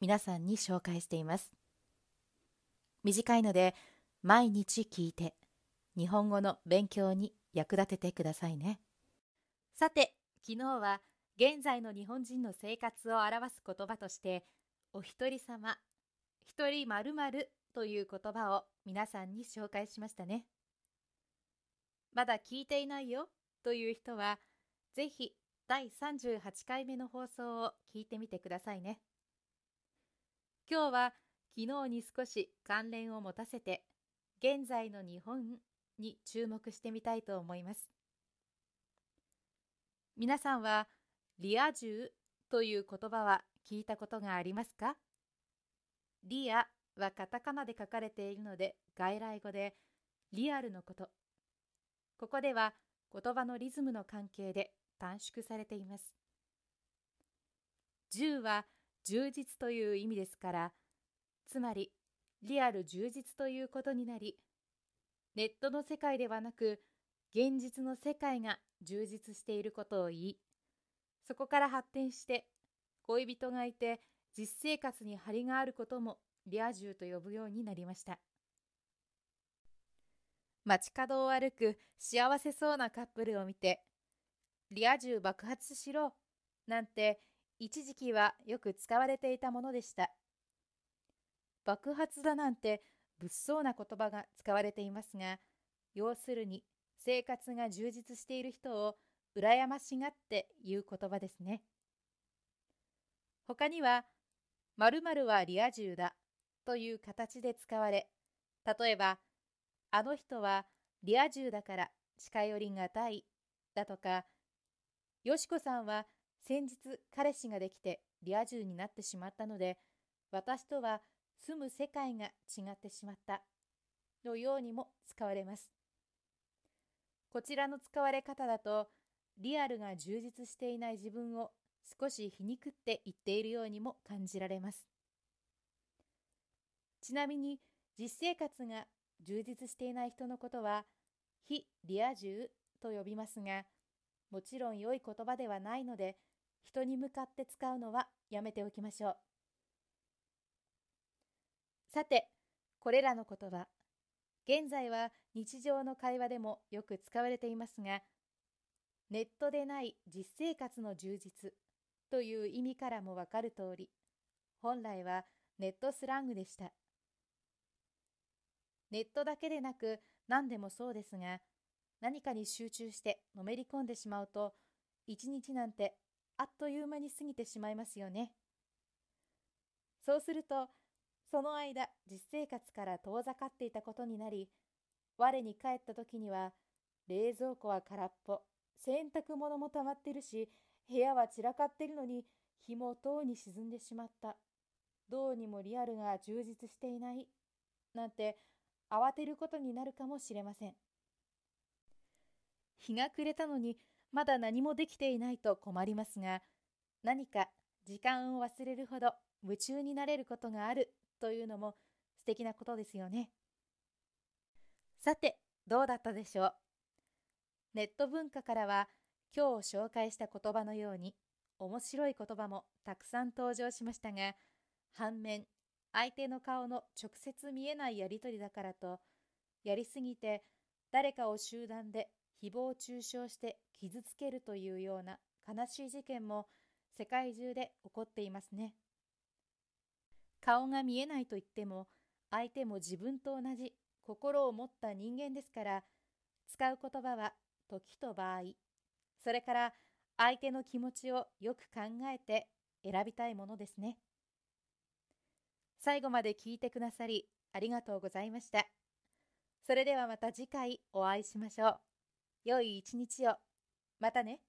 皆さんに紹介しています。短いので毎日聞いて日本語の勉強に役立ててくださいね。さて、昨日は現在の日本人の生活を表す言葉としてお一人様、一人まるという言葉を皆さんに紹介しましたね。まだ聞いていないよという人はぜひ第38回目の放送を聞いてみてくださいね。今日は昨日に少し関連を持たせて現在の日本に注目してみたいと思います。皆さんはリア充という言葉は聞いたことがありますか？リアはカタカナで書かれているので外来語でリアルのこと。ここでは言葉のリズムの関係で短縮されています。10は充実という意味ですから、つまりリアル充実ということになり、ネットの世界ではなく、現実の世界が充実していることを言い、そこから発展して恋人がいて実生活に張りがあることもリア充と呼ぶようになりました。街角を歩く幸せそうなカップルを見て、リア充爆発しろなんて一時期はよく使われていたものでした。爆発だなんて物騒な言葉が使われていますが、要するに生活が充実している人を羨ましがって言う言葉ですね。他には、〇〇はリア充だという形で使われ、例えば、あの人はリア充だから近寄りがたいだとか、よしこさんは先日彼氏ができてリア充になってしまったので、私とは住む世界が違ってしまったのようにも使われます。こちらの使われ方だと、リアルが充実していない自分を少し皮肉って言っているようにも感じられます。ちなみに、実生活が充実していない人のことは、非リア充と呼びますが、もちろん良い言葉ではないので、人に向かって使うのはやめておきましょう。さて、これらの言葉、現在は日常の会話でもよく使われていますが、ネットでない実生活の充実という意味からもわかる通り、本来はネットスラングでした。ネットだけでなく何でもそうですが、何かに集中してのめり込んでしまうと、一日なんてあっという間に過ぎてしまいますよね。そうすると、その間実生活から遠ざかっていたことになり、我に帰った時には、冷蔵庫は空っぽ、洗濯物も溜まってるし、部屋は散らかってるのに、日もとうに沈んでしまった。どうにもリアルが充実していない。なんて、慌てることになるかもしれません。日が暮れたのにまだ何もできていないと困りますが、何か時間を忘れるほど夢中になれることがあるというのも素敵なことですよね。さて、どうだったでしょう？ネット文化からは今日紹介した言葉のように面白い言葉もたくさん登場しましたが、反面、相手の顔の直接見えないやりとりだからと、やりすぎて誰かを集団で誹謗中傷して傷つけるというような悲しい事件も世界中で起こっていますね。顔が見えないと言っても相手も自分と同じ心を持った人間ですから使う言葉は時と場合それから相手の気持ちをよく考えて選びたいものですね。最後まで聞いてくださりありがとうございました。それではまた次回お会いしましょう。良い一日を。またね。